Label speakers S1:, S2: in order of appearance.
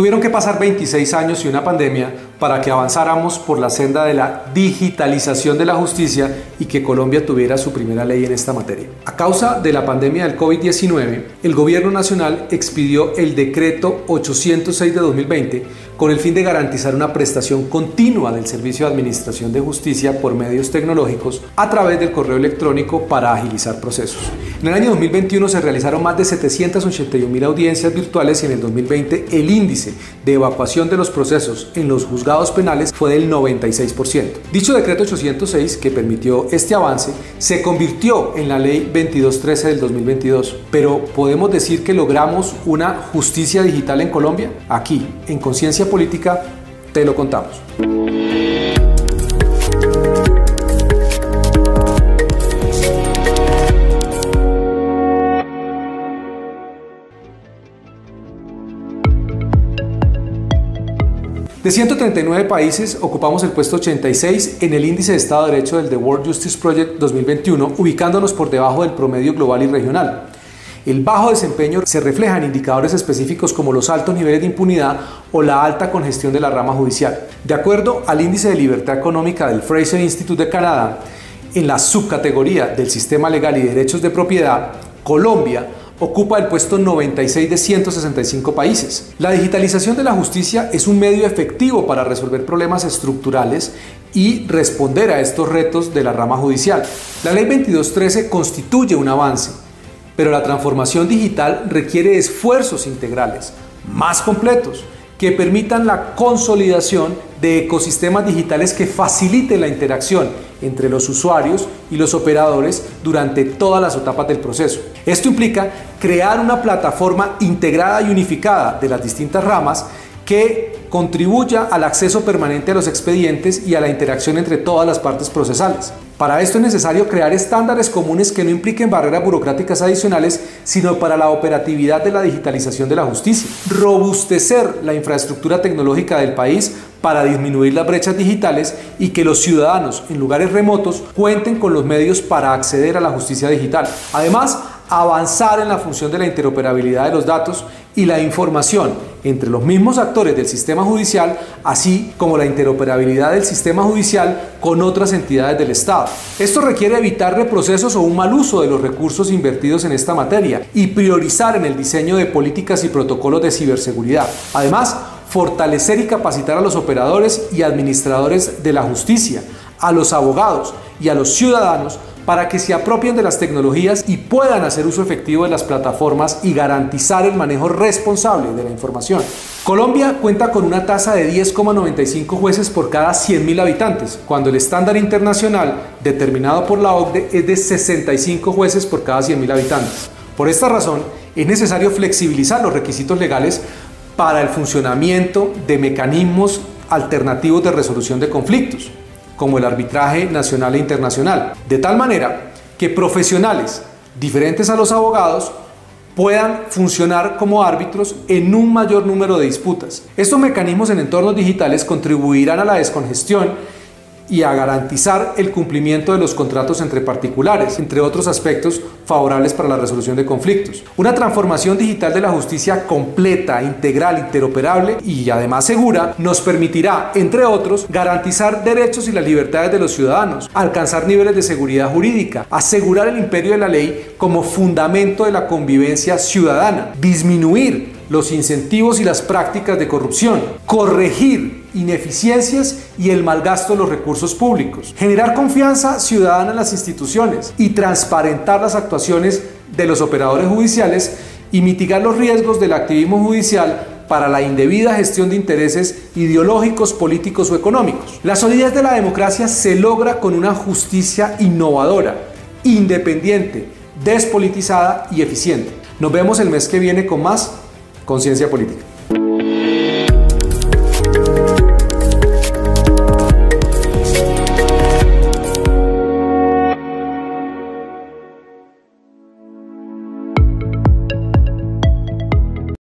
S1: Tuvieron que pasar 26 años y una pandemia para que avanzáramos por la senda de la digitalización de la justicia y que Colombia tuviera su primera ley en esta materia. A causa de la pandemia del COVID-19, el Gobierno Nacional expidió el decreto 806 de 2020 con el fin de garantizar una prestación continua del servicio de administración de justicia por medios tecnológicos a través del correo electrónico para agilizar procesos. En el año 2021 se realizaron más de 781 mil audiencias virtuales y en el 2020 el índice de evacuación de los procesos en los juzgados penales fue del 96%. Dicho decreto 806 que permitió este avance se convirtió en la ley 2213 del 2022. Pero ¿podemos decir que logramos una justicia digital en Colombia? Aquí, en Conciencia Política, te lo contamos. De 139 países ocupamos el puesto 86 en el índice de Estado de Derecho del The World Justice Project 2021, ubicándonos por debajo del promedio global y regional. El bajo desempeño se refleja en indicadores específicos como los altos niveles de impunidad o la alta congestión de la rama judicial. De acuerdo al índice de libertad económica del Fraser Institute de Canadá, en la subcategoría del sistema legal y derechos de propiedad, Colombia ocupa el puesto 96 de 165 países. La digitalización de la justicia es un medio efectivo para resolver problemas estructurales y responder a estos retos de la rama judicial. La ley 2213 constituye un avance, pero la transformación digital requiere esfuerzos integrales, más completos, que permitan la consolidación de ecosistemas digitales que faciliten la interacción entre los usuarios y los operadores durante todas las etapas del proceso. Esto implica crear una plataforma integrada y unificada de las distintas ramas que contribuya al acceso permanente a los expedientes y a la interacción entre todas las partes procesales. Para esto es necesario crear estándares comunes que no impliquen barreras burocráticas adicionales, sino para la operatividad de la digitalización de la justicia. Robustecer la infraestructura tecnológica del país para disminuir las brechas digitales y que los ciudadanos en lugares remotos cuenten con los medios para acceder a la justicia digital. Además, avanzar en la función de la interoperabilidad de los datos y la información entre los mismos actores del sistema judicial, así como la interoperabilidad del sistema judicial con otras entidades del Estado. Esto requiere evitar reprocesos o un mal uso de los recursos invertidos en esta materia y priorizar en el diseño de políticas y protocolos de ciberseguridad. Además, fortalecer y capacitar a los operadores y administradores de la justicia, a los abogados y a los ciudadanos para que se apropien de las tecnologías y puedan hacer uso efectivo de las plataformas y garantizar el manejo responsable de la información. Colombia cuenta con una tasa de 10,95 jueces por cada 100.000 habitantes, cuando el estándar internacional determinado por la OCDE es de 65 jueces por cada 100.000 habitantes. Por esta razón, es necesario flexibilizar los requisitos legales para el funcionamiento de mecanismos alternativos de resolución de conflictos, como el arbitraje nacional e internacional, de tal manera que profesionales diferentes a los abogados puedan funcionar como árbitros en un mayor número de disputas. Estos mecanismos en entornos digitales contribuirán a la descongestión y a garantizar el cumplimiento de los contratos entre particulares, entre otros aspectos favorables para la resolución de conflictos. Una transformación digital de la justicia completa, integral, interoperable y además segura nos permitirá, entre otros, garantizar derechos y las libertades de los ciudadanos, alcanzar niveles de seguridad jurídica, asegurar el imperio de la ley como fundamento de la convivencia ciudadana, disminuir los incentivos y las prácticas de corrupción, corregir ineficiencias y el malgasto de los recursos públicos, generar confianza ciudadana en las instituciones y transparentar las actuaciones de los operadores judiciales y mitigar los riesgos del activismo judicial para la indebida gestión de intereses ideológicos, políticos o económicos. La solidez de la democracia se logra con una justicia innovadora, independiente, despolitizada y eficiente. Nos vemos el mes que viene con más conciencia política.